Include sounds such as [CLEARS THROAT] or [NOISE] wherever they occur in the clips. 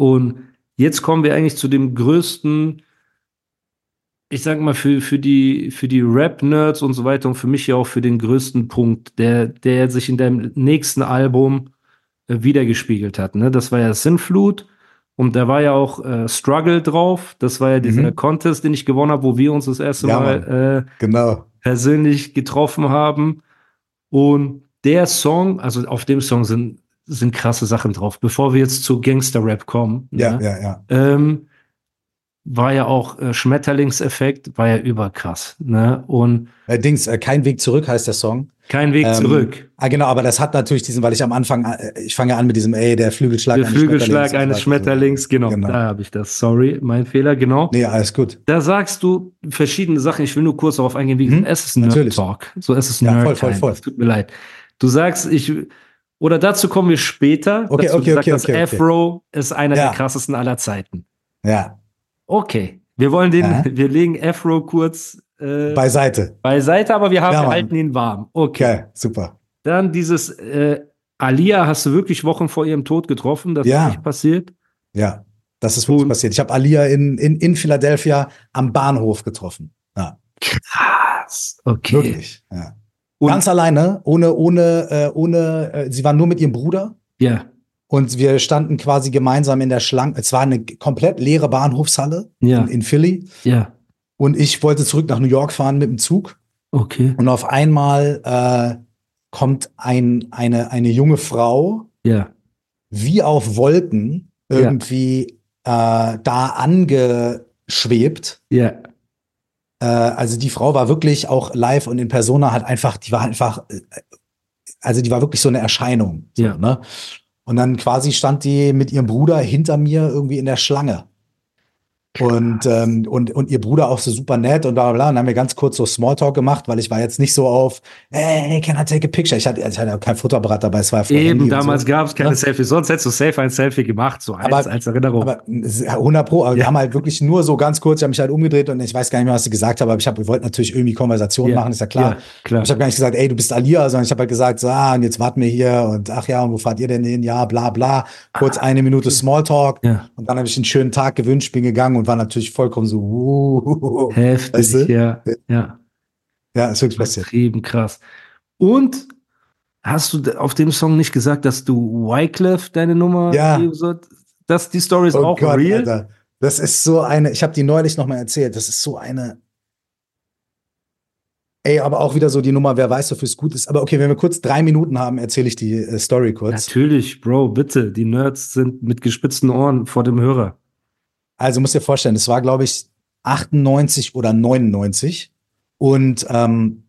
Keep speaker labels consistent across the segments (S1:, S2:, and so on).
S1: Und jetzt kommen wir eigentlich zu dem größten, ich sag mal, für, für die, für die Rap-Nerds und so weiter und für mich ja auch für den größten Punkt, der, der sich in deinem nächsten Album äh, wiedergespiegelt hat. Ne? Das war ja Sinflut und da war ja auch äh, Struggle drauf. Das war ja dieser
S2: Mhm.
S1: Contest, den ich gewonnen habe, wo wir uns das erste
S2: Ja,
S1: Mal äh,
S2: Genau.
S1: persönlich getroffen haben. Und der Song, also auf dem Song sind, sind krasse Sachen drauf. Bevor wir jetzt zu Gangster-Rap kommen,
S2: Ja,
S1: ne,
S2: ja, ja.
S1: ähm, war ja auch äh, Schmetterlingseffekt, war ja überkrass. Ne? Und
S2: Äh, Dings, äh, kein Weg zurück heißt der Song.
S1: kein Weg
S2: Ähm,
S1: zurück.
S2: Ah, genau, aber das hat natürlich diesen, weil ich am Anfang, äh, ich fange an mit diesem, ey, der Flügelschlag
S1: Der Flügelschlag eines Schmetterlings, genau,
S2: Genau.
S1: da habe ich das. Sorry, mein Fehler, genau.
S2: Nee, alles gut.
S1: Da sagst du verschiedene Sachen. Ich will nur kurz darauf eingehen, wie gesagt, es ist Nerd
S2: natürlich.
S1: Talk. So, es ist
S2: Ja,
S1: Nerd
S2: voll, voll, voll.
S1: Es tut mir leid. Du sagst, ich, oder dazu kommen wir später.
S2: Okay,
S1: dass du
S2: okay,
S1: gesagt
S2: okay,
S1: hast,
S2: okay.
S1: Afro ist einer
S2: Ja.
S1: der krassesten aller Zeiten.
S2: Ja,
S1: Okay. Wir wollen den,
S2: Ja. [LAUGHS]
S1: wir legen Afro kurz äh,
S2: beiseite.
S1: beiseite, aber wir haben,
S2: Ja,
S1: wir halten ihn warm. Okay.
S2: Super.
S1: Dann dieses äh, Alia hast du wirklich Wochen vor ihrem Tod getroffen. Das
S2: Ja.
S1: ist nicht passiert.
S2: Ja, das ist wirklich passiert. Ich habe Alia in, in, in Philadelphia am Bahnhof getroffen. Ja,
S1: Krass. Okay.
S2: wirklich. Ja.
S1: Und-
S2: Ganz alleine, ohne, ohne, äh, ohne, äh, sie war nur mit ihrem Bruder
S1: Ja.
S2: und wir standen quasi gemeinsam in der Schlange. Es war eine komplett leere Bahnhofshalle
S1: Ja.
S2: in, in Philly
S1: Ja.
S2: und ich wollte zurück nach New York fahren mit dem Zug
S1: Okay.
S2: und auf einmal äh, kommt ein, eine, eine junge Frau
S1: Ja.
S2: wie auf Wolken irgendwie äh, da angeschwebt.
S1: Ja.
S2: Äh, also die Frau war wirklich auch live und in Persona hat einfach, die war einfach, äh, also die war wirklich so eine Erscheinung. So,
S1: Ja.
S2: ne? Und dann quasi stand die mit ihrem Bruder hinter mir irgendwie in der Schlange. Und, ähm, und, und ihr Bruder auch so super nett und bla bla bla. Und dann haben wir ganz kurz so Smalltalk gemacht, weil ich war jetzt nicht so auf, hey, can I take a picture? Ich hatte, ich hatte auch kein Fotoapparat dabei, es war ja
S1: Eben, damals
S2: so.
S1: gab es keine
S2: Ja.
S1: Selfies. Sonst hättest du safe ein Selfie gemacht, so als,
S2: Aber-
S1: als Erinnerung.
S2: Aber es ist 100 Pro, aber
S1: Ja.
S2: wir haben halt wirklich nur so ganz kurz, ich habe mich halt umgedreht und ich weiß gar nicht mehr, was sie gesagt haben, aber ich habe, wir wollten natürlich irgendwie Konversation machen, ist ja klar.
S1: Klar.
S2: Ich habe gar nicht gesagt, ey, du bist Alia, sondern ich habe halt gesagt, so, ah, und jetzt warten wir hier und ach ja, und wo fahrt ihr denn hin? Ja, bla bla. Kurz eine Minute Smalltalk
S1: Ah,
S2: und dann habe ich einen schönen Tag gewünscht, bin gegangen und war natürlich vollkommen so, uh, [LAUGHS]
S1: Heftig,
S2: Weißt du?
S1: ja. Ja.
S2: ja, ist wirklich passiert.
S1: Übertrieben krass. Und hast du auf dem Song nicht gesagt, dass du Wyclef deine Nummer
S2: Ja.
S1: geben sollst? Das, die Story ist
S2: Oh
S1: auch
S2: Gott,
S1: real.
S2: Alter. Das ist so eine, ich habe die neulich noch mal erzählt, das ist so eine, ey, aber auch wieder so die Nummer, wer weiß, wofür es gut ist. Aber okay, wenn wir kurz drei Minuten haben, erzähle ich die äh, Story kurz.
S1: Natürlich, Bro, bitte. Die Nerds sind mit gespitzten Ohren vor dem Hörer.
S2: Also musst dir vorstellen, es war, glaube ich, 98 oder 99. Und ähm,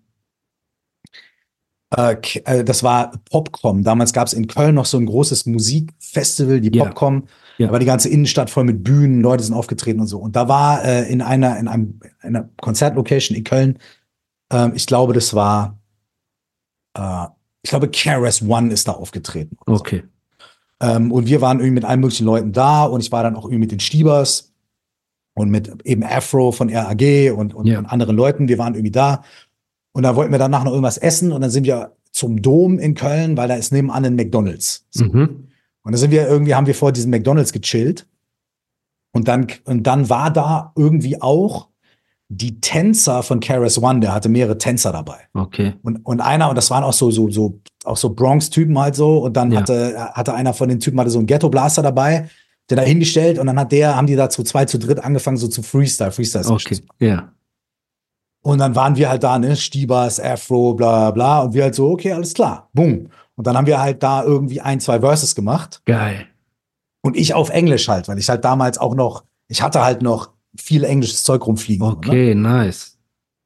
S2: äh, äh, das war Popcom. Damals gab es in Köln noch so ein großes Musikfestival, die
S1: Ja.
S2: Popcom.
S1: Ja.
S2: Da war die ganze Innenstadt voll mit Bühnen, Leute sind aufgetreten und so. Und da war äh, in einer, in einem, in einer Konzertlocation in Köln, ähm, ich glaube, das war, äh, ich glaube, KRS One ist da aufgetreten. oder so. Ähm, und wir waren irgendwie mit allen möglichen Leuten da und ich war dann auch irgendwie mit den Stiebers und mit eben Afro von RAG und, und,
S1: Ja.
S2: und anderen Leuten. Wir waren irgendwie da. Und da wollten wir danach noch irgendwas essen und dann sind wir zum Dom in Köln, weil da ist nebenan ein McDonalds. So.
S1: Mhm.
S2: Und dann sind wir irgendwie, haben wir vor diesem McDonalds gechillt. Und dann, und dann war da irgendwie auch die Tänzer von Keras One, der hatte mehrere Tänzer dabei.
S1: Okay.
S2: Und, und einer, und das waren auch so, so, so, auch so Bronx-Typen halt so. Und dann
S1: Ja.
S2: hatte, hatte einer von den Typen hatte so einen Ghetto-Blaster dabei, der da hingestellt und dann hat der, haben die da zu zwei, zu dritt angefangen, so zu Freestyle, Freestyle
S1: Okay. Ja.
S2: Und dann waren wir halt da, ne, Stiebers, Afro, bla, bla, und wir halt so, okay, alles klar, boom. Und dann haben wir halt da irgendwie ein, zwei Verses gemacht.
S1: Geil.
S2: Und ich auf Englisch halt, weil ich halt damals auch noch, ich hatte halt noch viel englisches Zeug rumfliegen. so, ne?
S1: Okay, nice.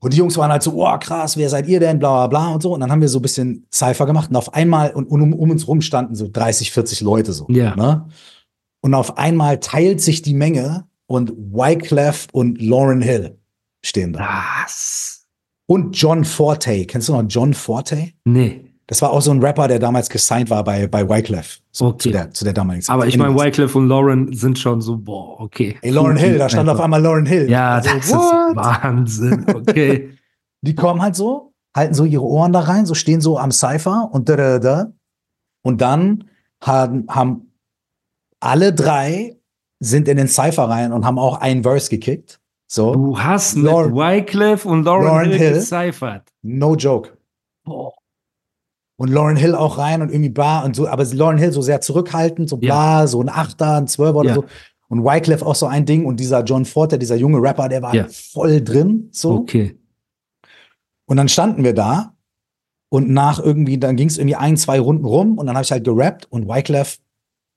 S2: Und die Jungs waren halt so, oh krass, wer seid ihr denn, bla bla bla und so. Und dann haben wir so ein bisschen Cypher gemacht und auf einmal, und, und um, um uns rum standen so 30, 40 Leute so.
S1: Ja.
S2: Ne? Und auf einmal teilt sich die Menge und Wyclef und Lauren Hill stehen da.
S1: Was?
S2: Und John Forte. Kennst du noch John Forte?
S1: Nee.
S2: Das war auch so ein Rapper, der damals gesigned war bei, bei Wyclef. So,
S1: Okay.
S2: zu, der, zu der damaligen Zeit.
S1: Aber ich meine. Wycliffe und Lauren sind schon so, boah, okay.
S2: Ey, Lauren Hill, da stand auf einmal Lauren Hill.
S1: Ja,
S2: Also,
S1: das
S2: what?
S1: ist Wahnsinn. [LAUGHS] Okay.
S2: Die kommen halt so, halten so ihre Ohren da rein, so stehen so am Cypher und da, da, da. Und dann haben, haben alle drei sind in den Cypher rein und haben auch einen Verse gekickt. So,
S1: Du hast mit
S2: Lauren-
S1: Wycliffe und Lauren,
S2: Lauren
S1: Hill,
S2: Hill.
S1: gecyphert.
S2: no joke.
S1: Boah.
S2: Und Lauren Hill auch rein und irgendwie bla und so, aber Lauren Hill so sehr zurückhaltend, so bla, so ein Achter, ein Zwölfer oder
S1: Ja.
S2: so. Und Wyclef auch so ein Ding und dieser John Forte, dieser junge Rapper, der war
S1: Ja.
S2: voll drin, so.
S1: Okay.
S2: Und dann standen wir da und nach irgendwie, dann ging es irgendwie ein, zwei Runden rum und dann habe ich halt gerappt und Wyclef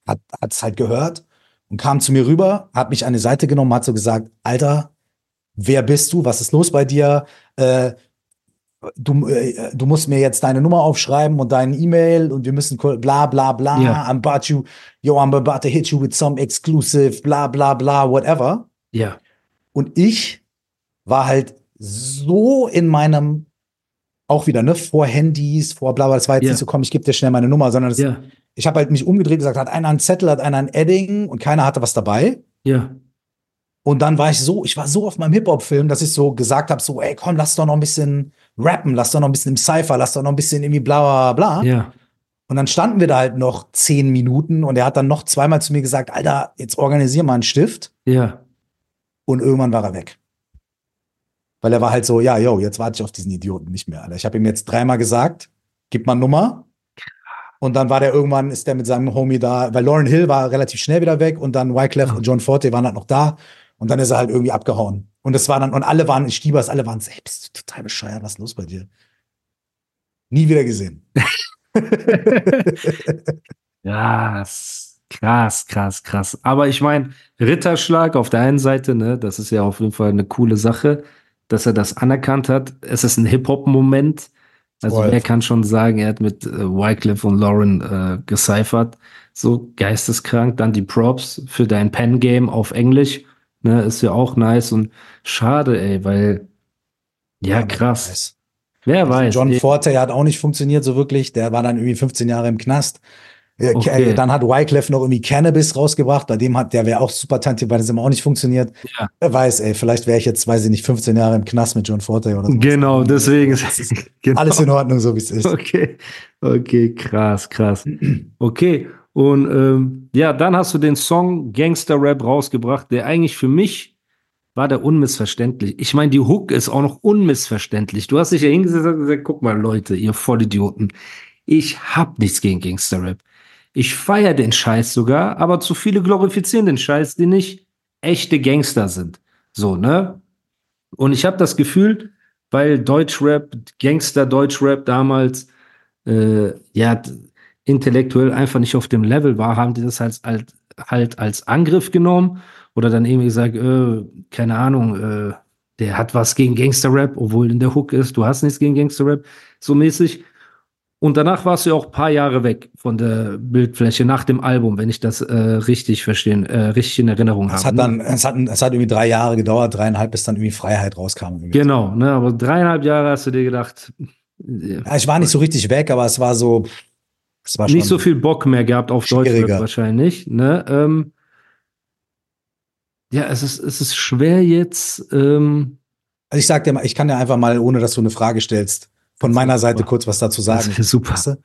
S2: hat es halt gehört und kam zu mir rüber, hat mich an die Seite genommen, hat so gesagt, Alter, wer bist du? Was ist los bei dir? Äh, du, äh, du musst mir jetzt deine Nummer aufschreiben und deine E-Mail und wir müssen bla bla bla.
S1: Ja.
S2: I'm about you, yo, I'm about to hit you with some exclusive, bla bla bla, whatever.
S1: Ja.
S2: Und ich war halt so in meinem, auch wieder, ne, vor Handys, vor bla bla, das war jetzt
S1: Ja.
S2: nicht so, komm, ich gebe dir schnell meine Nummer, sondern das, ich habe halt mich umgedreht und gesagt, hat einer einen Zettel, hat einer ein Edding und keiner hatte was dabei.
S1: Ja.
S2: Und dann war ich so, ich war so auf meinem Hip-Hop-Film, dass ich so gesagt habe, so, ey, komm, lass doch noch ein bisschen rappen, lass doch noch ein bisschen im Cypher, lass doch noch ein bisschen irgendwie bla bla bla.
S1: Ja.
S2: Und dann standen wir da halt noch zehn Minuten und er hat dann noch zweimal zu mir gesagt, Alter, jetzt organisier mal einen Stift.
S1: Ja.
S2: Und irgendwann war er weg. Weil er war halt so, ja, yo, jetzt warte ich auf diesen Idioten nicht mehr, Alter. Ich habe ihm jetzt dreimal gesagt, gib mal Nummer. Und dann war der irgendwann, ist der mit seinem Homie da, weil Lauren Hill war relativ schnell wieder weg und dann Wyclef und John Forte waren halt noch da. Und dann ist er halt irgendwie abgehauen. Und es war dann, und alle waren Stiebers, alle waren so, hey, bist du total bescheuert, was ist los bei dir? Nie wieder gesehen. [LAUGHS]
S1: Ja, s- krass, krass, krass. Aber ich meine, Ritterschlag auf der einen Seite, ne, das ist ja auf jeden Fall eine coole Sache, dass er das anerkannt hat. Es ist ein Hip-Hop-Moment. Also
S2: Voll.
S1: wer kann schon sagen, er hat mit äh, Wycliffe und Lauren äh, gecyphert. So geisteskrank. Dann die Props für dein Pen-Game auf Englisch. Ne, ist ja auch nice und schade, ey, weil, ja, krass.
S2: Weiß.
S1: Wer weiß.
S2: John
S1: ey.
S2: Forte hat auch nicht funktioniert so wirklich. Der war dann irgendwie 15 Jahre im Knast. Äh,
S1: Okay.
S2: äh, Dann hat Wyclef noch irgendwie Cannabis rausgebracht. Bei dem hat, der wäre auch super talentiert, bei dem auch nicht funktioniert.
S1: Ja.
S2: Wer weiß, ey, vielleicht wäre ich jetzt, weiß ich nicht, 15 Jahre im Knast mit John Forte oder so.
S1: Genau, deswegen [LAUGHS] ist genau.
S2: Alles in Ordnung, so wie es ist.
S1: Okay, okay, krass, krass. [CLEARS THROAT] Okay, und ähm, ja, dann hast du den Song Gangster Rap rausgebracht, der eigentlich für mich war der unmissverständlich. Ich meine, die Hook ist auch noch unmissverständlich. Du hast dich ja hingesetzt und gesagt, guck mal, Leute, ihr Vollidioten, ich hab nichts gegen Gangster Rap. Ich feiere den Scheiß sogar, aber zu viele glorifizieren den Scheiß, die nicht echte Gangster sind. So, ne? Und ich habe das Gefühl, weil Deutschrap, Gangster Deutschrap damals äh, ja intellektuell einfach nicht auf dem Level war, haben die das halt, halt, halt als Angriff genommen oder dann irgendwie gesagt, äh, keine Ahnung, äh, der hat was gegen Gangster-Rap, obwohl in der Hook ist, du hast nichts gegen Gangster-Rap, so mäßig. Und danach warst du ja auch ein paar Jahre weg von der Bildfläche nach dem Album, wenn ich das äh, richtig verstehen, äh, richtig in Erinnerung
S2: Es
S1: habe.
S2: hat
S1: ne?
S2: dann, es hat, es hat irgendwie drei Jahre gedauert, dreieinhalb, bis dann irgendwie Freiheit rauskam. Irgendwie.
S1: Genau, ne, aber dreieinhalb Jahre hast du dir gedacht, äh,
S2: Ja, ich war nicht so richtig weg, aber es war so, es war
S1: nicht
S2: schon-
S1: so viel Bock mehr gehabt auf
S2: schwieriger.
S1: wahrscheinlich. Ne? Ähm, ja, es ist, es ist schwer jetzt. Ähm,
S2: Also ich sag dir mal, ich kann dir einfach mal, ohne dass du eine Frage stellst, von meiner Seite kurz was dazu sagen.
S1: Das ist super.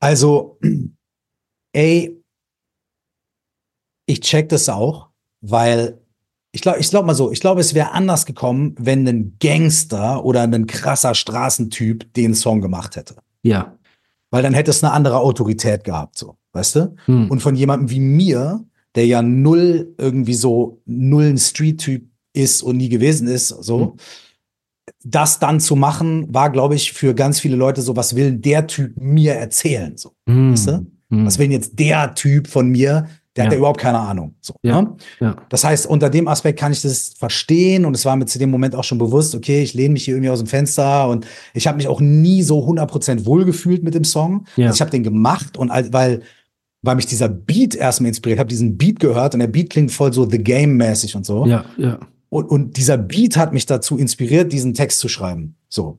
S2: Also, [CLEARS THROAT] ey, ich check das auch, weil ich glaube, ich glaube mal so, ich glaube, es wäre anders gekommen, wenn ein Gangster oder ein krasser Straßentyp den Song gemacht hätte.
S1: ja.
S2: Weil dann hätte es eine andere Autorität gehabt, so, weißt du?
S1: Hm.
S2: Und von jemandem wie mir, der ja null irgendwie so null ein Street-Typ ist und nie gewesen ist, so,
S1: Mhm.
S2: das dann zu machen, war, glaube ich, für ganz viele Leute so, was will der Typ mir erzählen, so.
S1: Hm.
S2: weißt du?
S1: Hm.
S2: Was will jetzt der Typ von mir Der hat
S1: Ja.
S2: ja überhaupt keine Ahnung. So,
S1: Ja.
S2: ne?
S1: Ja.
S2: Das heißt, unter dem Aspekt kann ich das verstehen und es war mir zu dem Moment auch schon bewusst, okay, ich lehne mich hier irgendwie aus dem Fenster und ich habe mich auch nie so 100% wohlgefühlt mit dem Song.
S1: Ja.
S2: Also ich habe den gemacht und weil, weil mich dieser Beat erstmal inspiriert, habe diesen Beat gehört und der Beat klingt voll so The Game-mäßig und so.
S1: Ja, ja.
S2: Und, und dieser Beat hat mich dazu inspiriert, diesen Text zu schreiben. So.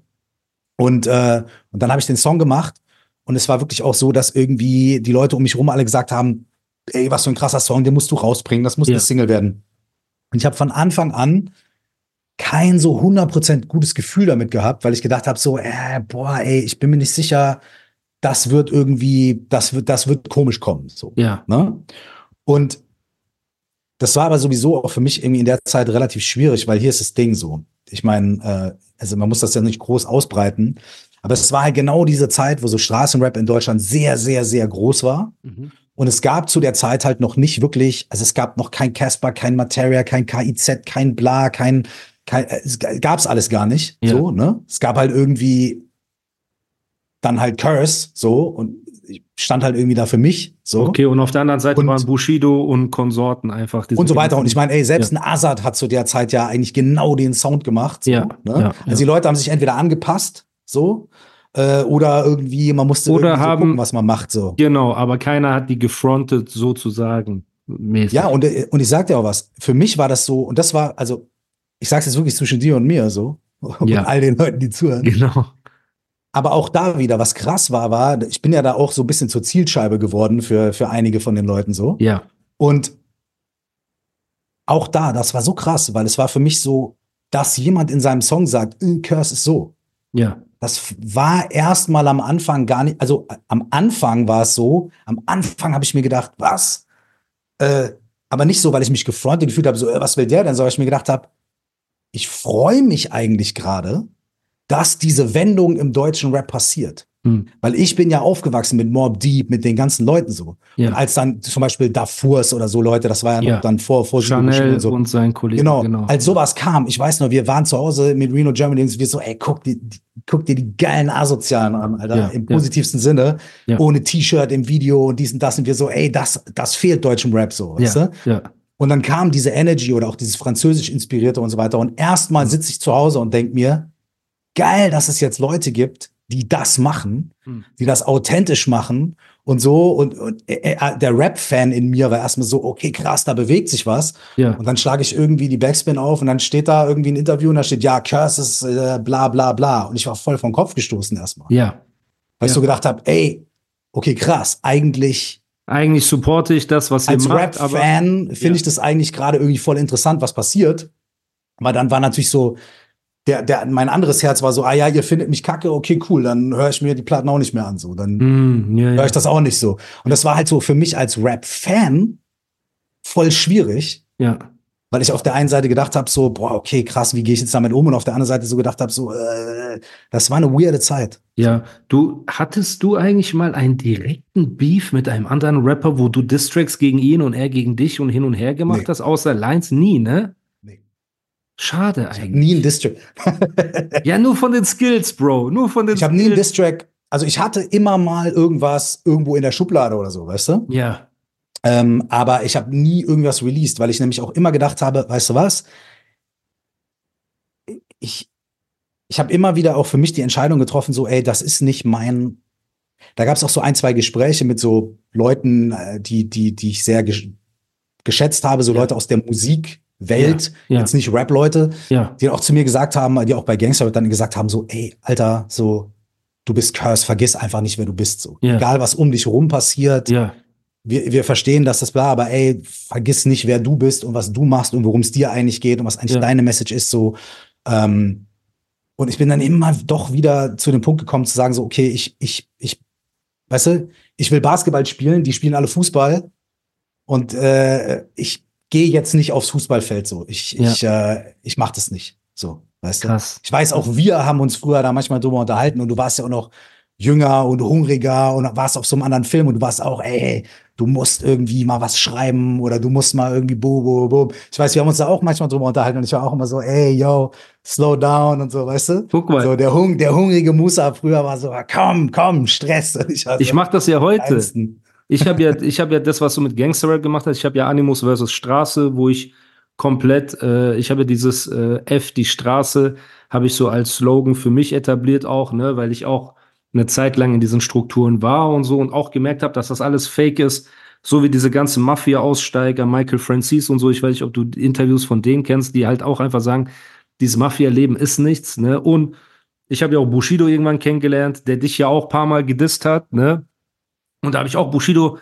S2: Und, äh, und dann habe ich den Song gemacht und es war wirklich auch so, dass irgendwie die Leute um mich rum alle gesagt haben, ey, was für ein krasser Song, den musst du rausbringen, das muss
S1: Ja.
S2: eine Single werden. Und ich habe von Anfang an kein so 100% gutes Gefühl damit gehabt, weil ich gedacht habe so, äh, boah, ey, ich bin mir nicht sicher, das wird irgendwie, das wird, das wird komisch kommen. So.
S1: Ja.
S2: Ne? Und das war aber sowieso auch für mich irgendwie in der Zeit relativ schwierig, weil hier ist das Ding so. Ich meine, äh, also man muss das ja nicht groß ausbreiten, aber es war halt genau diese Zeit, wo so Straßenrap in Deutschland sehr, sehr, sehr groß war.
S1: Mhm.
S2: Und es gab zu der Zeit halt noch nicht wirklich, also es gab noch kein Casper, kein Materia, kein KIZ, kein Bla, kein, kein äh, es gab's alles gar nicht.
S1: Ja.
S2: So, ne? Es gab halt irgendwie dann halt Curse, so, und ich stand halt irgendwie da für mich, so.
S1: Okay, und auf der anderen Seite
S2: Und-
S1: waren Bushido und Konsorten einfach. diese
S2: und so weiter. Und ich meine, ey, selbst ein Azad hat zu der Zeit ja eigentlich genau den Sound gemacht. So,
S1: Ja,
S2: ne?
S1: ja, ja.
S2: Also die Leute haben sich entweder angepasst, so, äh, oder irgendwie, man musste
S1: Oder
S2: irgendwie so
S1: haben-
S2: gucken, was man macht, so.
S1: Genau, aber keiner hat die gefrontet sozusagen. Mäßig.
S2: Ja, und, äh, und ich sag dir auch was. Für mich war das so, und das war, also, ich sag's jetzt wirklich zwischen dir und mir, so. [LAUGHS] Und
S1: Ja.
S2: all den Leuten, die zuhören.
S1: Genau.
S2: Aber auch da wieder, was krass war, war, ich bin ja da auch so ein bisschen zur Zielscheibe geworden für, für einige von den Leuten so.
S1: Ja.
S2: Und auch da, das war so krass, weil es war für mich so, dass jemand in seinem Song sagt, "Äh, Curse ist so.
S1: Ja.
S2: Das war erstmal am Anfang gar nicht, also äh, am Anfang war es so, am Anfang habe ich mir gedacht, was? Äh, aber nicht so, weil ich mich gefrontet gefühlt habe, so, äh, was will der denn, sondern ich mir gedacht habe, ich freue mich eigentlich gerade, dass diese Wendung im deutschen Rap passiert.
S1: Hm.
S2: Weil ich bin ja aufgewachsen mit Mob Deep, mit den ganzen Leuten so.
S1: Ja.
S2: Und als dann zum Beispiel Darfurs oder so Leute, das war ja noch
S1: Ja.
S2: dann vor, vor
S1: Chanel
S2: und so.
S1: und sein Kollege.
S2: Genau.
S1: genau.
S2: Als sowas kam, ich weiß noch, wir waren zu Hause mit Reno Germany und wir so, ey, guck dir, die- guck dir die geilen Asozialen an, Alter,
S1: Ja,
S2: im positivsten Sinne. Ohne T-Shirt im Video und dies und das und wir so, ey, das, das fehlt deutschem Rap so, weißt du?
S1: ja.
S2: Und dann kam diese Energy oder auch dieses französisch inspirierte und so weiter. Und erstmal sitze ich zu Hause und denk mir, geil, dass es jetzt Leute gibt, die das machen,
S1: Mhm.
S2: die das authentisch machen und so. Und, und äh, äh, der Rap-Fan in mir war erstmal so, okay, krass, da bewegt sich was.
S1: Ja.
S2: Und dann schlage ich irgendwie die Backspin auf und dann steht da irgendwie ein Interview und da steht, ja, Curse ist äh, bla bla bla. Und ich war voll vom Kopf gestoßen erstmal.
S1: ja.
S2: Weil ich
S1: Ja.
S2: so gedacht habe, ey, okay, krass, eigentlich
S1: Eigentlich supporte ich das, was ihr
S2: als
S1: macht, aber
S2: Rap-Fan finde
S1: Ja.
S2: ich das eigentlich gerade irgendwie voll interessant, was passiert. Aber dann war natürlich so, der, der, mein anderes Herz war so, ah ja, ihr findet mich kacke, okay, cool, dann höre ich mir die Platten auch nicht mehr an. So, dann
S1: Hm, ja,
S2: höre ich das auch nicht so. Und das war halt so für mich als Rap-Fan voll schwierig,
S1: ja.
S2: weil ich auf der einen Seite gedacht habe, so, boah, okay, krass, wie gehe ich jetzt damit um? Und auf der anderen Seite so gedacht habe, so, äh, das war eine weirde Zeit.
S1: Ja, du, hattest du eigentlich mal einen direkten Beef mit einem anderen Rapper, wo du Distracks gegen ihn und er gegen dich und hin und her gemacht
S2: Nee.
S1: hast, außer Lines? Nie, ne? Schade
S2: Ich
S1: eigentlich.
S2: nie einen Distrack.
S1: Ja, nur von den Skills, Bro. Nur von den
S2: Ich habe nie einen
S1: Skills.
S2: Distrack. Also ich hatte immer mal irgendwas irgendwo in der Schublade oder so, weißt du?
S1: Ja,
S2: Ähm, aber ich habe nie irgendwas released, weil ich nämlich auch immer gedacht habe, weißt du was? Ich, ich habe immer wieder auch für mich die Entscheidung getroffen, so, ey, das ist nicht mein. Da gab es auch so ein, zwei Gespräche mit so Leuten, äh, die, die, die ich sehr gesch geschätzt habe, so
S1: Ja.
S2: Leute aus der Musikwelt,
S1: Ja, ja.
S2: jetzt nicht Rap-Leute,
S1: ja,
S2: die auch zu mir gesagt haben, die auch bei Gangster dann gesagt haben, so, ey, Alter, so, du bist Curse, vergiss einfach nicht, wer du bist, so. Egal, was um dich rum passiert, wir, wir verstehen, dass das bla, aber ey, vergiss nicht, wer du bist und was du machst und worum es dir eigentlich geht und was eigentlich deine Message ist, so. Ähm, und ich bin dann immer doch wieder zu dem Punkt gekommen, zu sagen, so, okay, ich, ich, ich, weißt du, ich will Basketball spielen, die spielen alle Fußball und äh, ich gehe jetzt nicht aufs Fußballfeld so. Ich,
S1: Ja.
S2: ich, äh, ich mach das nicht. So, weißt du?
S1: krass.
S2: Ich weiß, auch wir haben uns früher da manchmal drüber unterhalten und du warst ja auch noch jünger und hungriger und warst auf so einem anderen Film und du warst auch, ey, du musst irgendwie mal was schreiben oder du musst mal irgendwie bo, bo, bo. Ich weiß, wir haben uns da auch manchmal drüber unterhalten und ich war auch immer so, ey, yo, slow down und so, weißt du?
S1: Guck mal.
S2: So, der, Hung, der hungrige Musa früher war so, komm, komm, Stress. Ich, war
S1: Ich
S2: so,
S1: mache das ja heute.
S2: Kleinsten.
S1: Ich habe ja, ich habe ja das, was du mit Gangster gemacht hast. Ich habe ja Animus versus Straße, wo ich komplett, äh, ich habe ja dieses äh, F die Straße, habe ich so als Slogan für mich etabliert auch, ne, weil ich auch eine Zeit lang in diesen Strukturen war und so und auch gemerkt habe, dass das alles Fake ist, so wie diese ganzen Mafia-Aussteiger, Michael Francis und so. Ich weiß nicht, ob du Interviews von denen kennst, die halt auch einfach sagen, dieses Mafia-Leben ist nichts, ne? Und ich habe ja auch Bushido irgendwann kennengelernt, der dich ja auch paar Mal gedisst hat, ne? Und da habe ich auch Bushido,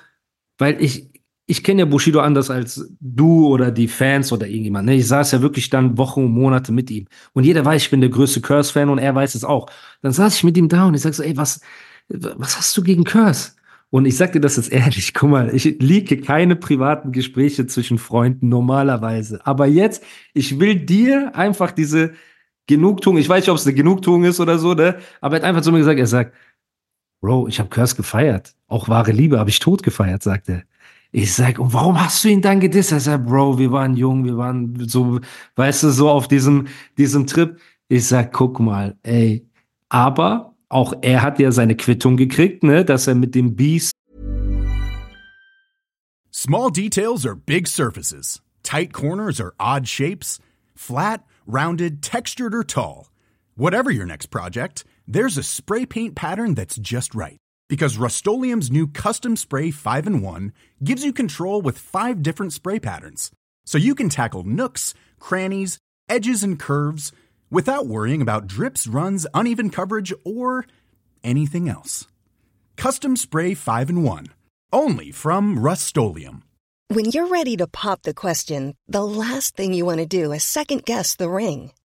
S1: weil ich, ich kenne ja Bushido anders als du oder die Fans oder irgendjemand. Ne? Ich saß ja wirklich dann Wochen und Monate mit ihm. Und jeder weiß, ich bin der größte Curse-Fan und er weiß es auch. Dann saß ich mit ihm da und ich sag so, ey, was, was hast du gegen Curse? Und ich sag dir das jetzt ehrlich, guck mal, ich liege keine privaten Gespräche zwischen Freunden normalerweise. Aber jetzt, ich will dir einfach diese Genugtuung, ich weiß nicht, ob es eine Genugtuung ist oder so, ne? Aber er hat einfach zu mir gesagt, er sagt, Bro, ich habe Curse gefeiert. Auch wahre Liebe habe ich tot gefeiert, sagt er. Ich sag, und warum hast du ihn dann gedisst? Er sagt, Bro, wir waren jung, wir waren so, weißt du, so auf diesem, diesem Trip. Ich sag, guck mal, ey, aber auch er hat ja seine Quittung gekriegt, ne, dass er mit dem Beast.
S3: Small details are big surfaces. Tight corners are odd shapes. Flat, rounded, textured or tall. Whatever your next project, there's a spray paint pattern that's just right. Because Rust new Custom Spray 5 in 1 gives you control with five different spray patterns. So you can tackle nooks, crannies, edges, and curves without worrying about drips, runs, uneven coverage, or anything else. Custom Spray 5 in 1. Only from Rust
S4: When you're ready to pop the question, the last thing you want to do is second guess the ring.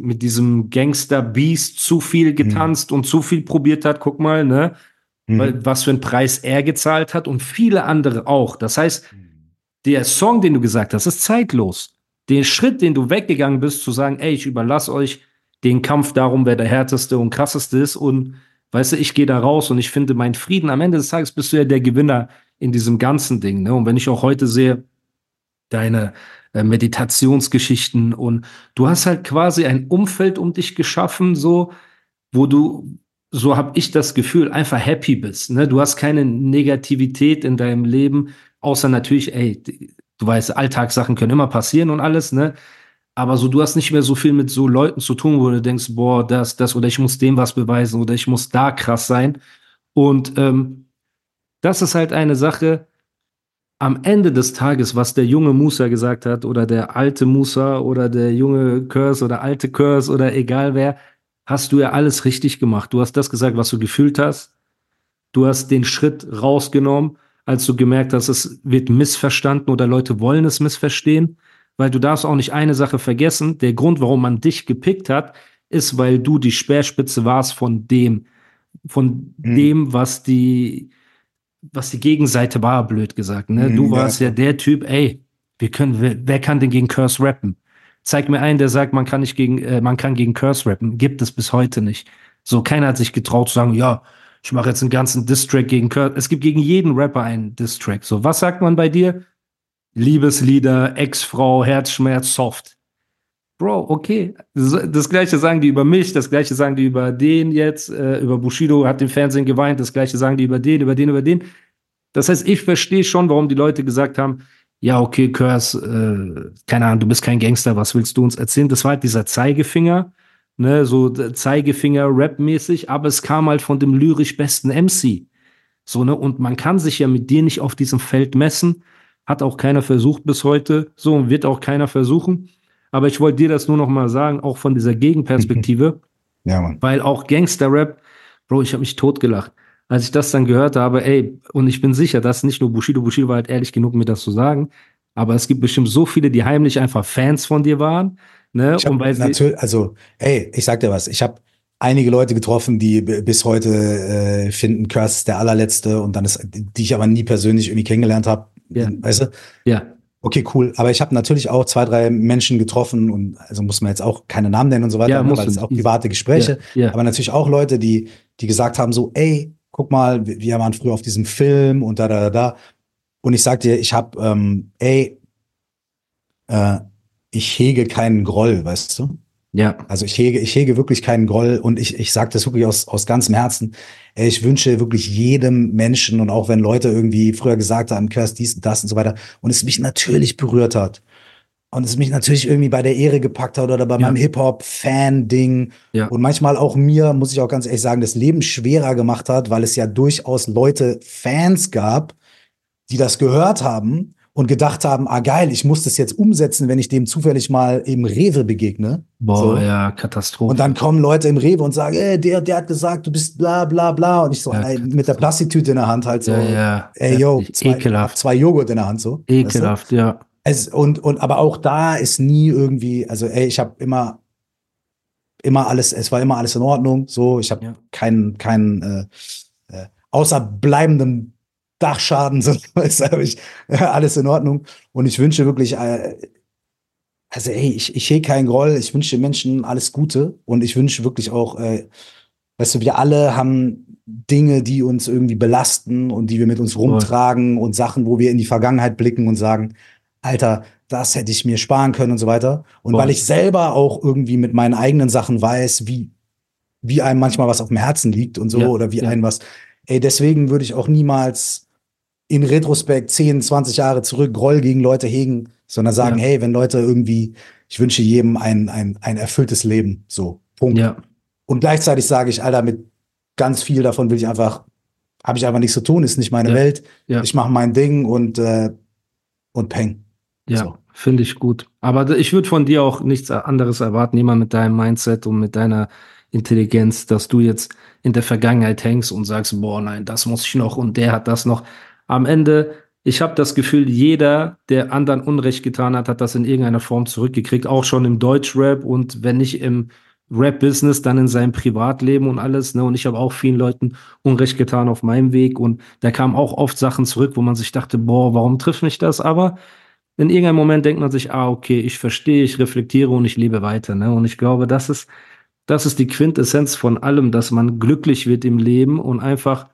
S1: Mit diesem Gangster-Beast zu viel getanzt mhm. und zu viel probiert hat. Guck mal, ne? Mhm. Was für einen Preis er gezahlt hat und viele andere auch. Das heißt, der Song, den du gesagt hast, ist zeitlos. Den Schritt, den du weggegangen bist, zu sagen, ey, ich überlasse euch den Kampf darum, wer der härteste und krasseste ist und weißt du, ich gehe da raus und ich finde meinen Frieden. Am Ende des Tages bist du ja der Gewinner in diesem ganzen Ding. Ne? Und wenn ich auch heute sehe, deine äh, Meditationsgeschichten und du hast halt quasi ein Umfeld um dich geschaffen, so, wo du, so habe ich das Gefühl, einfach happy bist. Ne? Du hast keine Negativität in deinem Leben, außer natürlich, ey, du weißt, Alltagssachen können immer passieren und alles, ne? Aber so, du hast nicht mehr so viel mit so Leuten zu tun, wo du denkst, boah, das, das, oder ich muss dem was beweisen, oder ich muss da krass sein. Und ähm, das ist halt eine Sache, am Ende des Tages, was der junge Musa gesagt hat, oder der alte Musa, oder der junge Curse, oder alte Curse, oder egal wer, hast du ja alles richtig gemacht. Du hast das gesagt, was du gefühlt hast. Du hast den Schritt rausgenommen, als du gemerkt hast, es wird missverstanden oder Leute wollen es missverstehen. Weil du darfst auch nicht eine Sache vergessen. Der Grund, warum man dich gepickt hat, ist, weil du die Speerspitze warst von dem, von mhm. dem, was die, was die Gegenseite war, blöd gesagt. Ne? Mhm, du warst ja. ja der Typ, ey, wir können, wer, wer kann denn gegen Curse rappen? Zeig mir einen, der sagt, man kann nicht gegen, äh, man kann gegen Curse rappen. Gibt es bis heute nicht. So, keiner hat sich getraut zu sagen, ja, ich mache jetzt einen ganzen Distrack gegen Curse. Es gibt gegen jeden Rapper einen Distrack. So, was sagt man bei dir? Liebeslieder, Ex-Frau, Herzschmerz, Soft. Bro, okay. Das gleiche sagen die über mich, das gleiche sagen die über den jetzt, äh, über Bushido hat im Fernsehen geweint, das gleiche sagen die über den, über den, über den. Das heißt, ich verstehe schon, warum die Leute gesagt haben, ja, okay, Curse, äh, keine Ahnung, du bist kein Gangster, was willst du uns erzählen? Das war halt dieser Zeigefinger, ne, so Zeigefinger Rap-mäßig, aber es kam halt von dem lyrisch besten MC. So, ne, und man kann sich ja mit dir nicht auf diesem Feld messen, hat auch keiner versucht bis heute, so und wird auch keiner versuchen. Aber ich wollte dir das nur noch mal sagen, auch von dieser Gegenperspektive. [LAUGHS]
S2: ja, Mann.
S1: Weil auch Gangster-Rap, Bro, ich habe mich totgelacht. Als ich das dann gehört habe, ey, und ich bin sicher, dass nicht nur Bushido, Bushido war halt ehrlich genug, mir das zu sagen, aber es gibt bestimmt so viele, die heimlich einfach Fans von dir waren. Ne?
S2: Ich und weil natürlich, also, ey, ich sag dir was, ich habe einige Leute getroffen, die bis heute äh, finden, Curse ist der allerletzte und dann ist, die ich aber nie persönlich irgendwie kennengelernt habe.
S1: Ja.
S2: Weißt du?
S1: Ja.
S2: Okay, cool. Aber ich habe natürlich auch zwei, drei Menschen getroffen und also muss man jetzt auch keine Namen nennen und so weiter,
S1: Ja,
S2: ne, weil es auch private Gespräche.
S1: Ja, ja.
S2: Aber natürlich auch Leute, die, die gesagt haben, so, ey, guck mal, wir wir waren früher auf diesem Film und da, da, da, da. Und ich sag dir, ich habe, ähm, ey, äh, ich hege keinen Groll, weißt du?
S1: Ja,
S2: Also ich hege, ich hege wirklich keinen Groll und ich, ich sage das wirklich aus, aus ganzem Herzen. Ich wünsche wirklich jedem Menschen und auch wenn Leute irgendwie früher gesagt haben, Curse dies und das und so weiter und es mich natürlich berührt hat und es mich natürlich irgendwie bei der Ehre gepackt hat oder bei
S1: Ja.
S2: meinem Hip-Hop-Fan-Ding
S1: Ja.
S2: und manchmal auch mir, muss ich auch ganz ehrlich sagen, das Leben schwerer gemacht hat, weil es ja durchaus Leute, Fans gab, die das gehört haben und gedacht haben, ah geil, ich muss das jetzt umsetzen, wenn ich dem zufällig mal im Rewe begegne.
S1: boah,
S2: So.
S1: ja, Katastrophe.
S2: Und dann kommen Leute im Rewe und sagen, ey, der, der hat gesagt, du bist bla bla bla. Und ich so,
S1: Ja.
S2: ey, mit der Plastiktüte in der Hand halt so,
S1: ja, ja.
S2: ey, yo,
S1: Heftig.
S2: zwei,
S1: ekelhaft.
S2: zwei Joghurt in der Hand so. weißt du?
S1: Ekelhaft, ja.
S2: Es, und, und aber auch da ist nie irgendwie, also ey, ich habe immer, immer alles, es war immer alles in Ordnung. So, ich habe
S1: Ja.
S2: keinen, keinen, äh, äh, außer bleibendem Dachschaden, [LAUGHS] so ist hab ich alles in Ordnung. Und ich wünsche wirklich, äh, also ey, ich, ich hege keinen Groll, ich wünsche den Menschen alles Gute und ich wünsche wirklich auch, äh, weißt du, wir alle haben Dinge, die uns irgendwie belasten und die wir mit uns rumtragen und Sachen, wo wir in die Vergangenheit blicken und sagen, Alter, das hätte ich mir sparen können und so weiter. Und
S1: Voll.
S2: weil ich selber auch irgendwie mit meinen eigenen Sachen weiß, wie, wie einem manchmal was auf dem Herzen liegt und so
S1: Ja,
S2: oder wie
S1: ja.
S2: einem was, ey, deswegen würde ich auch niemals in Retrospekt 10, 20 Jahre zurück Groll gegen Leute hegen, sondern sagen,
S1: Ja.
S2: hey, wenn Leute irgendwie, ich wünsche jedem ein, ein, ein erfülltes Leben, so, Punkt.
S1: Ja,
S2: Und gleichzeitig sage ich, Alter, mit ganz viel davon will ich einfach, habe ich einfach nichts zu tun, ist nicht meine
S1: Ja.
S2: Welt.
S1: Ja.
S2: Ich mache mein Ding und, äh, und peng.
S1: ja,
S2: So.
S1: finde ich gut. Aber ich würde von dir auch nichts anderes erwarten, jemand mit deinem Mindset und mit deiner Intelligenz, dass du jetzt in der Vergangenheit hängst und sagst, boah, nein, das muss ich noch und der hat das noch. Am Ende, ich habe das Gefühl, jeder, der anderen Unrecht getan hat, hat das in irgendeiner Form zurückgekriegt, auch schon im Deutschrap und wenn nicht im Rap-Business, dann in seinem Privatleben und alles. Ne? Und ich habe auch vielen Leuten Unrecht getan auf meinem Weg und da kamen auch oft Sachen zurück, wo man sich dachte, boah, warum trifft mich das? Aber in irgendeinem Moment denkt man sich, ah, okay, ich verstehe, ich reflektiere und ich lebe weiter. Ne? Und ich glaube, das ist, das ist die Quintessenz von allem, dass man glücklich wird im Leben und einfach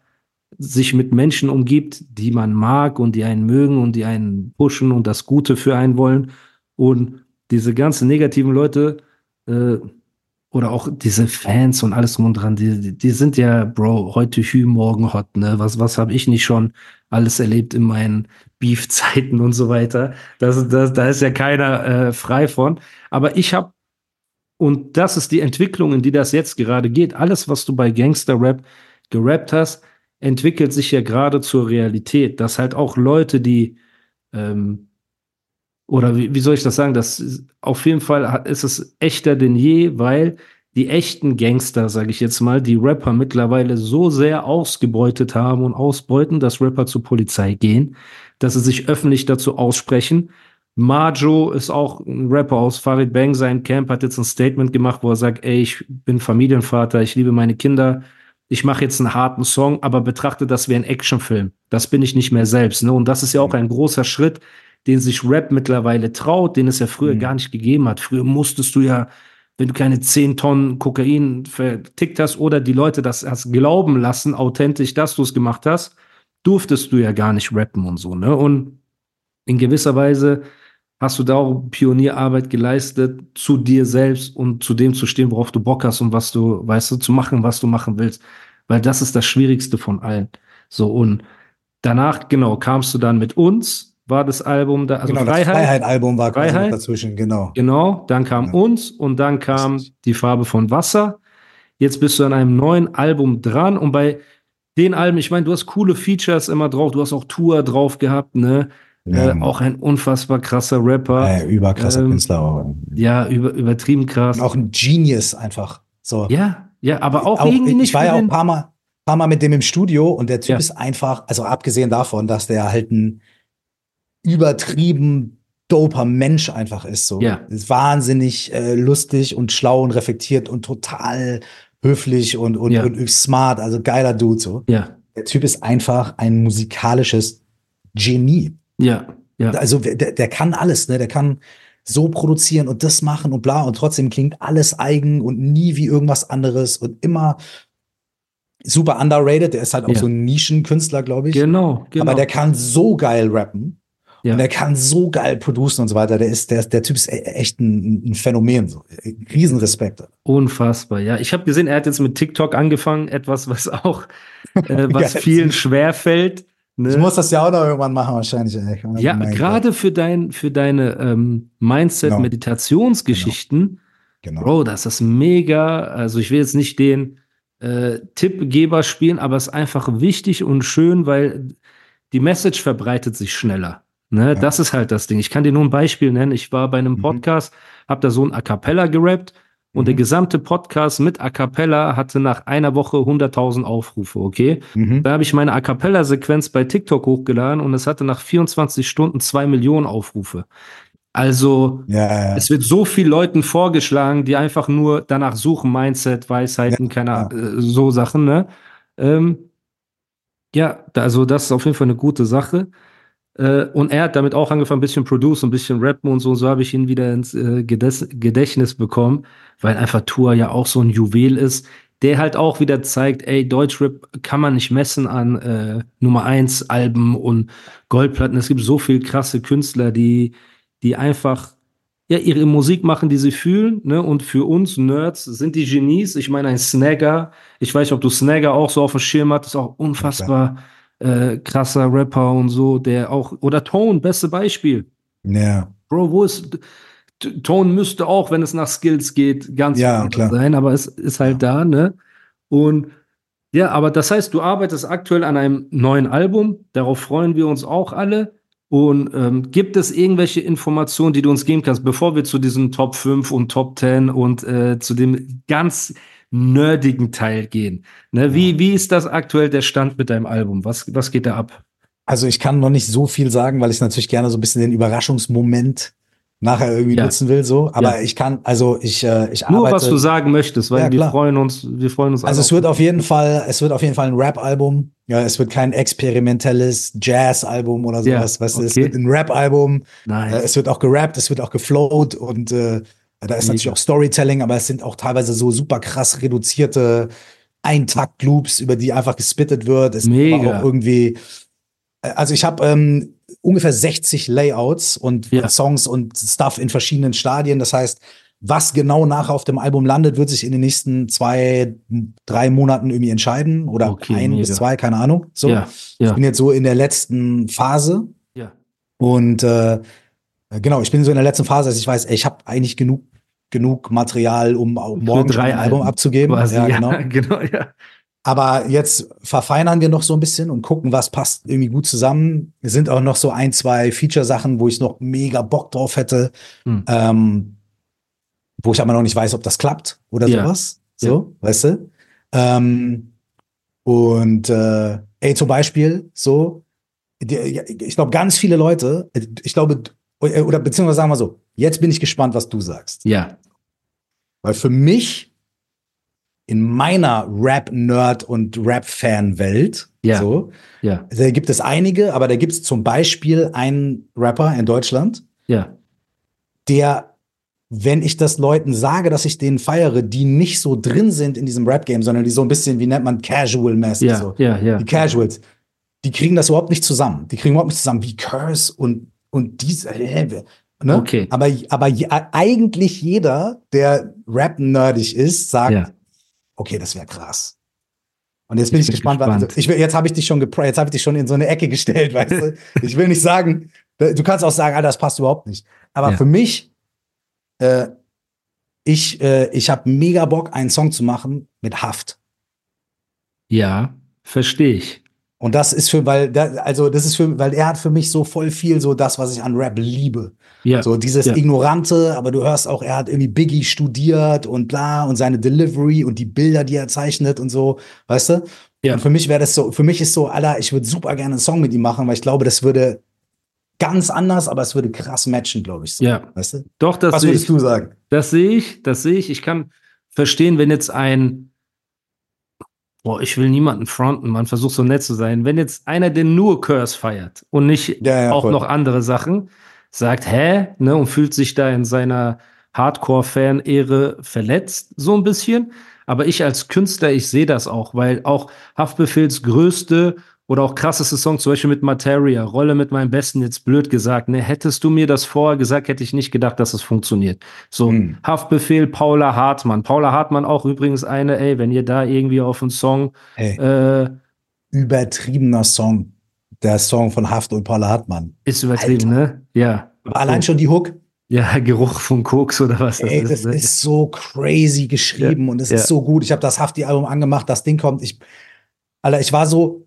S1: sich mit Menschen umgibt, die man mag und die einen mögen und die einen pushen und das Gute für einen wollen. Und diese ganzen negativen Leute äh, oder auch diese Fans und alles drum und dran, die, die- sind ja, Bro, heute Hü, morgen Hot, ne? Was, was habe ich nicht schon alles erlebt in meinen Beef-Zeiten und so weiter? Das, das, da ist ja keiner äh, frei von. Aber ich habe, und das ist die Entwicklung, in die das jetzt gerade geht. Alles, was du bei Gangster-Rap gerappt hast, entwickelt sich ja gerade zur Realität, dass halt auch Leute, die ähm, oder wie, wie soll ich das sagen? Das auf jeden Fall ist es echter denn je, weil die echten Gangster, sage ich jetzt mal, die Rapper mittlerweile so sehr ausgebeutet haben und ausbeuten, dass Rapper zur Polizei gehen, dass sie sich öffentlich dazu aussprechen. Majo ist auch ein Rapper aus Farid Bang, sein Camp hat jetzt ein Statement gemacht, wo er sagt, ey, ich bin Familienvater, ich liebe meine Kinder, ich mache jetzt einen harten Song, aber betrachte das wie ein Actionfilm. Das bin ich nicht mehr selbst. Ne? Und das ist ja auch ein großer Schritt, den sich Rap mittlerweile traut, den es ja früher
S2: Mhm.
S1: gar nicht gegeben hat. Früher musstest du ja, wenn du keine 10 Tonnen Kokain vertickt hast oder die Leute das hast glauben lassen, authentisch, dass du es gemacht hast, durftest du ja gar nicht rappen und so. Ne? Und in gewisser Weise hast du da auch Pionierarbeit geleistet, zu dir selbst und zu dem zu stehen, worauf du Bock hast und was du, weißt du, zu machen, was du machen willst. Weil das ist das Schwierigste von allen. So, und danach, genau, kamst du dann mit uns, war das Album da, also
S2: genau, das
S1: Freiheit.
S2: Freiheit-Album war quasi
S1: Freiheit.
S2: noch dazwischen, genau.
S1: Genau, dann kam
S2: Ja.
S1: uns und dann kam die Farbe von Wasser. Jetzt bist du an einem neuen Album dran und bei den Alben, ich meine, du hast coole Features immer drauf, du hast auch Tour drauf gehabt, ne?
S2: Ja,
S1: äh, auch ein unfassbar krasser Rapper.
S2: äh, überkrasser
S1: ähm,
S2: Künstler. Aber.
S1: Ja, über, übertrieben krass.
S2: Und auch ein Genius einfach. So.
S1: ja, ja, aber auch,
S2: auch,
S1: irgendwie
S2: ich
S1: nicht
S2: war
S1: für
S2: ja auch ein paar Mal, paar Mal mit dem im Studio und der Typ
S1: Ja.
S2: ist einfach, also abgesehen davon, dass der halt ein übertrieben doper Mensch einfach ist. So.
S1: Ja.
S2: Ist wahnsinnig äh, lustig und schlau und reflektiert und total höflich und, und,
S1: Ja.
S2: und smart, also geiler Dude. So.
S1: Ja,
S2: Der Typ ist einfach ein musikalisches Genie.
S1: Ja, Ja.
S2: Also der, der kann alles, ne? Der kann so produzieren und das machen und bla und trotzdem klingt alles eigen und nie wie irgendwas anderes und immer super underrated. Der ist halt auch
S1: Ja.
S2: so ein Nischenkünstler, glaube ich.
S1: Genau, genau.
S2: Aber der kann so geil rappen.
S1: Ja.
S2: Und der kann so geil producen und so weiter. Der ist, der, der Typ ist e- echt ein, ein Phänomen. So. Riesenrespekt.
S1: Unfassbar, ja. Ich habe gesehen, er hat jetzt mit TikTok angefangen, etwas, was auch, äh, [LAUGHS] was vielen schwerfällt. Ne?
S2: Ich muss das ja auch noch irgendwann machen, wahrscheinlich. Ey. Oh
S1: ja, gerade für dein, für deine ähm,
S2: Genau.
S1: Mindset-Meditationsgeschichten,
S2: Gott, Genau.
S1: Bro, das ist mega. Also ich will jetzt nicht den äh, Tippgeber spielen, aber es ist einfach wichtig und schön, weil die Message verbreitet sich schneller. Ne, Das ist halt das Ding. Ich kann dir nur ein Beispiel nennen. Ich war bei einem
S2: Mhm.
S1: Podcast, habe da so ein A Cappella gerappt und
S2: Mhm.
S1: der gesamte Podcast mit A Cappella hatte nach einer Woche 100.000 Aufrufe, okay?
S2: Mhm.
S1: Da habe ich meine A Cappella-Sequenz bei TikTok hochgeladen und es hatte nach 24 Stunden zwei Millionen Aufrufe. Also,
S2: Ja, ja,
S1: es wird so viel Leuten vorgeschlagen, die einfach nur danach suchen, Mindset, Weisheiten,
S2: Ja,
S1: keine äh, so Sachen, ne? Ähm, ja, also das ist auf jeden Fall eine gute Sache. Äh, und er hat damit auch angefangen, ein bisschen Produce, ein bisschen Rappen und so. Und so habe ich ihn wieder ins äh, Gedächtnis bekommen, weil einfach Tour ja auch so ein Juwel ist, der halt auch wieder zeigt, ey, Deutschrap kann man nicht messen an äh, Nummer 1 Alben und Goldplatten. Es gibt so viel krasse Künstler, die, die einfach ja, ihre Musik machen, die sie fühlen, ne? Und für uns Nerds sind die Genies. Ich meine, ein Snagger, ich weiß nicht, ob du Snagger auch so auf dem Schirm hattest, auch unfassbar äh, krasser Rapper und so, der auch, oder Tone, beste Beispiel.
S2: ja.
S1: Bro, wo ist, Tone müsste auch, wenn es nach Skills geht, ganz
S2: Ja, klar.
S1: sein, aber es ist halt da, ne? Und ja, aber das heißt, du arbeitest aktuell an einem neuen Album, darauf freuen wir uns auch alle. Und ähm, gibt es irgendwelche Informationen, die du uns geben kannst, bevor wir zu diesen Top 5 und Top 10 und äh, zu dem ganz nerdigen Teil gehen? Ne? Wie, wie ist das aktuell der Stand mit deinem Album? Was, was geht da ab?
S2: Also ich kann noch nicht so viel sagen, weil ich natürlich gerne so ein bisschen den Überraschungsmoment nachher irgendwie
S1: Ja.
S2: nutzen will. So, aber
S1: Ja.
S2: ich kann, also ich, äh, ich
S1: Nur
S2: arbeite.
S1: was du sagen möchtest, weil
S2: Ja,
S1: wir freuen uns, wir freuen uns
S2: Also es wird auf jeden Fall, es wird auf jeden Fall ein Rap-Album. Ja, es wird kein experimentelles Jazz-Album oder
S1: Ja,
S2: sowas. weißt du, es
S1: okay.
S2: wird ein Rap-Album.
S1: Nice.
S2: Äh, es wird auch gerappt, es wird auch geflowt und äh, da ist natürlich
S1: Mega.
S2: auch Storytelling, aber es sind auch teilweise so super krass reduzierte Eintakt-Loops, über die einfach gespittet wird. Es
S1: Mega.
S2: auch irgendwie, äh, also ich habe ähm, ungefähr 60 Layouts und
S1: Ja.
S2: Songs und Stuff in verschiedenen Stadien. Das heißt, was genau nachher auf dem Album landet, wird sich in den nächsten zwei, drei Monaten irgendwie entscheiden oder
S1: Okay,
S2: ein
S1: mega.
S2: bis zwei, keine Ahnung. So.
S1: ja,
S2: Ich
S1: ja,
S2: bin jetzt so in der letzten Phase
S1: ja.
S2: und äh, genau, ich bin so in der letzten Phase, dass ich weiß, ey, ich habe eigentlich genug genug Material, um auch morgen schon
S1: drei
S2: ein Album abzugeben.
S1: Quasi,
S2: ja,
S1: ja,
S2: genau. [LAUGHS]
S1: genau, ja.
S2: Aber jetzt verfeinern wir noch so ein bisschen und gucken, was passt irgendwie gut zusammen. Es sind auch noch so ein, zwei Feature-Sachen, wo ich noch mega Bock drauf hätte,
S1: Hm.
S2: ähm, wo ich aber noch nicht weiß, ob das klappt oder
S1: Ja.
S2: sowas. So, weißt du? Ähm, und äh, ey, zum Beispiel, so, die, ich glaube, ganz viele Leute, ich glaube, oder beziehungsweise sagen wir so, jetzt bin ich gespannt, was du sagst.
S1: Ja,
S2: Weil für mich in meiner Rap-Nerd- und Rap-Fan-Welt,
S1: Ja.
S2: so,
S1: ja,
S2: da gibt es einige, aber da gibt es zum Beispiel einen Rapper in Deutschland,
S1: ja,
S2: der, wenn ich das Leuten sage, dass ich den feiere, die nicht so drin sind in diesem Rap-Game, sondern die so ein bisschen, wie nennt man, casual-mäßig,
S1: ja,
S2: so.
S1: ja, ja.
S2: Die Casuals, die kriegen das überhaupt nicht zusammen. Die kriegen überhaupt nicht zusammen, wie Curse und, und diese, ne?
S1: Okay.
S2: Aber, aber eigentlich jeder, der Rap-nerdig ist, sagt,
S1: Ja.
S2: okay, das wäre krass. Und jetzt bin
S1: Ich
S2: ich,
S1: bin
S2: gespannt,
S1: gespannt.
S2: Was, ich will, jetzt habe ich dich schon gepra jetzt habe ich dich schon in so eine Ecke gestellt, [LAUGHS] weißt du? Ich will nicht sagen, du kannst auch sagen, Alter, das passt überhaupt nicht. Aber
S1: Ja.
S2: für mich, äh, ich, äh, ich habe mega Bock, einen Song zu machen mit Haft.
S1: Ja, verstehe ich.
S2: Und das ist für, weil, da, also das ist für, weil er hat für mich so voll viel so das, was ich an Rap liebe.
S1: Ja,
S2: So dieses
S1: ja.
S2: Ignorante, aber du hörst auch, er hat irgendwie Biggie studiert und bla und seine Delivery und die Bilder, die er zeichnet und so, weißt du?
S1: Ja.
S2: Und für mich wäre das so, für mich ist so, Alter, ich würde super gerne einen Song mit ihm machen, weil ich glaube, das würde ganz anders, aber es würde krass matchen, glaube ich. So.
S1: Ja.
S2: Weißt du?
S1: Doch, das
S2: Was würdest
S1: ich.
S2: du sagen?
S1: Das sehe ich, das sehe ich. Ich kann verstehen, wenn jetzt ein boah, ich will niemanden fronten, man versucht so nett zu sein. Wenn jetzt einer, der nur Curse feiert und nicht
S2: Ja, ja,
S1: auch
S2: voll.
S1: noch andere Sachen, sagt, hä, ne, und fühlt sich da in seiner Hardcore-Fan-Ehre verletzt, so ein bisschen. Aber ich als Künstler, ich sehe das auch, weil auch Haftbefehls größte oder auch krasseste Song, zum Beispiel mit Materia, Rolle mit meinem Besten, jetzt blöd gesagt, ne, hättest du mir das vorher gesagt, hätte ich nicht gedacht, dass es funktioniert. So,
S2: Hm.
S1: Haftbefehl, Paula Hartmann. Paula Hartmann auch übrigens eine, ey, wenn ihr da irgendwie auf einen Song,
S2: Ey,
S1: äh,
S2: übertriebener Song. Der Song von Haft und Paula Hartmann.
S1: ist übertrieben, ne? Ja.
S2: Allein schon die Hook.
S1: Ja, [LAUGHS] Geruch von Koks oder was das
S2: Ey,
S1: ist.
S2: das
S1: ne?
S2: ist so crazy geschrieben
S1: Ja,
S2: und es
S1: ja.
S2: ist so gut. Ich habe das Hafti-Album angemacht, das Ding kommt. Ich, Alter, ich war so,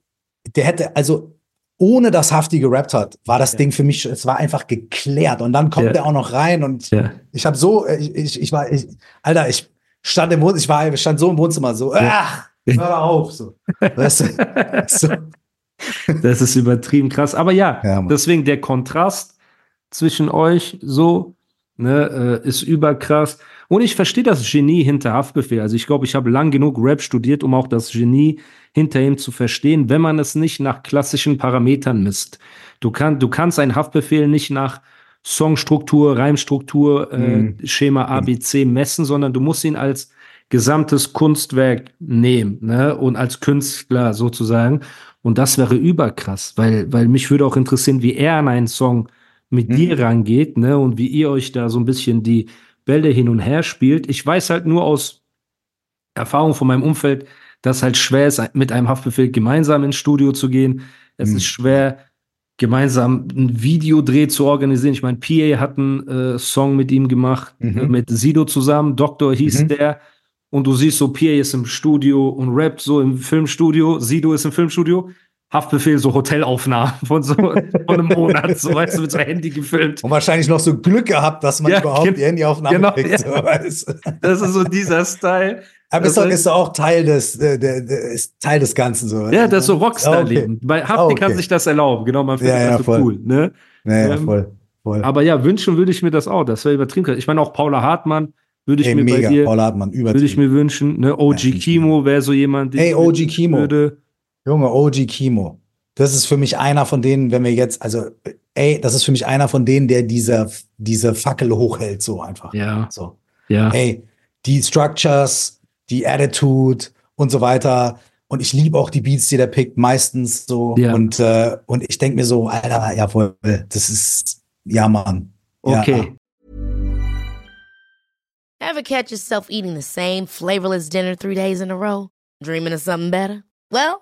S2: der hätte, also ohne dass Hafti gerappt hat, war das
S1: Ja.
S2: Ding für mich, es war einfach geklärt. Und dann kommt
S1: Ja.
S2: der auch noch rein und
S1: Ja.
S2: ich habe so, ich, ich, ich war, ich, Alter, ich stand im Wohnzimmer, ich war, ich stand so im Wohnzimmer, so, ach, hör auf, so. [LAUGHS] Weißt du? so.
S1: Das ist übertrieben krass. Aber ja, deswegen der Kontrast zwischen euch so ne, äh, ist überkrass. Und ich verstehe das Genie hinter Haftbefehl. Also ich glaube, ich habe lang genug Rap studiert, um auch das Genie hinter ihm zu verstehen, wenn man es nicht nach klassischen Parametern misst. Du, kann, du kannst einen Haftbefehl nicht nach Songstruktur, Reimstruktur, äh,
S2: Mhm.
S1: Schema ABC messen, sondern du musst ihn als gesamtes Kunstwerk nehmen ne? und als Künstler sozusagen. Und das wäre überkrass, weil, weil mich würde auch interessieren, wie er an einen Song mit
S2: Mhm.
S1: dir rangeht ne? und wie ihr euch da so ein bisschen die Bälle hin und her spielt. Ich weiß halt nur aus Erfahrung von meinem Umfeld, dass halt schwer ist, mit einem Haftbefehl gemeinsam ins Studio zu gehen. Es
S2: Mhm.
S1: ist schwer, gemeinsam ein Videodreh zu organisieren. Ich meine, PA hat einen äh, Song mit ihm gemacht,
S2: Mhm.
S1: äh, mit Sido zusammen. Doktor hieß
S2: Mhm.
S1: der. Und du siehst so, PA ist im Studio und rappt so im Filmstudio. Sido ist im Filmstudio. Haftbefehl, so Hotelaufnahmen von so von einem Monat, so weißt du, mit so Handy gefilmt.
S2: Und wahrscheinlich noch so Glück gehabt, dass man
S1: Ja,
S2: überhaupt
S1: gen-
S2: die Handyaufnahme
S1: genau,
S2: kriegt.
S1: ja.
S2: So, weißt?
S1: Das ist so dieser Style.
S2: Aber ist doch, ist doch auch Teil des, äh, der, der, ist Teil des Ganzen. So,
S1: Ja, das ist so
S2: Okay.
S1: Rockstar-Leben. Bei Hafti
S2: Okay.
S1: kann sich das erlauben, genau, man findet
S2: Ja, ja,
S1: das so
S2: voll.
S1: cool, ne?
S2: Ja,
S1: Ähm,
S2: voll. voll.
S1: Aber ja, wünschen würde ich mir das auch. Das wäre übertrieben. Ich meine, auch Paula Hartmann würde ich
S2: Ey,
S1: mir
S2: mega.
S1: bei dir,
S2: Paul Hartmann,
S1: würde ich mir wünschen. Ne? OG Kimo wäre so jemand, den
S2: Ey, OG Kimo.
S1: würde.
S2: Junge, OG Kimo. Das ist für mich einer von denen, wenn wir jetzt, also, ey, das ist für mich einer von denen, der diese, diese Fackel hochhält, so einfach.
S1: Ja,
S2: So.
S1: ja.
S2: Ey, die Structures, die Attitude und so weiter. Und ich liebe auch die Beats, die der pickt, meistens so.
S1: Ja.
S2: Und, äh, und ich denke mir so, Alter, jawohl, das ist, ja, Mann. Ja.
S1: Okay.
S5: Ever catch yourself eating the same flavorless dinner three days in a row? Dreaming of something better? Well,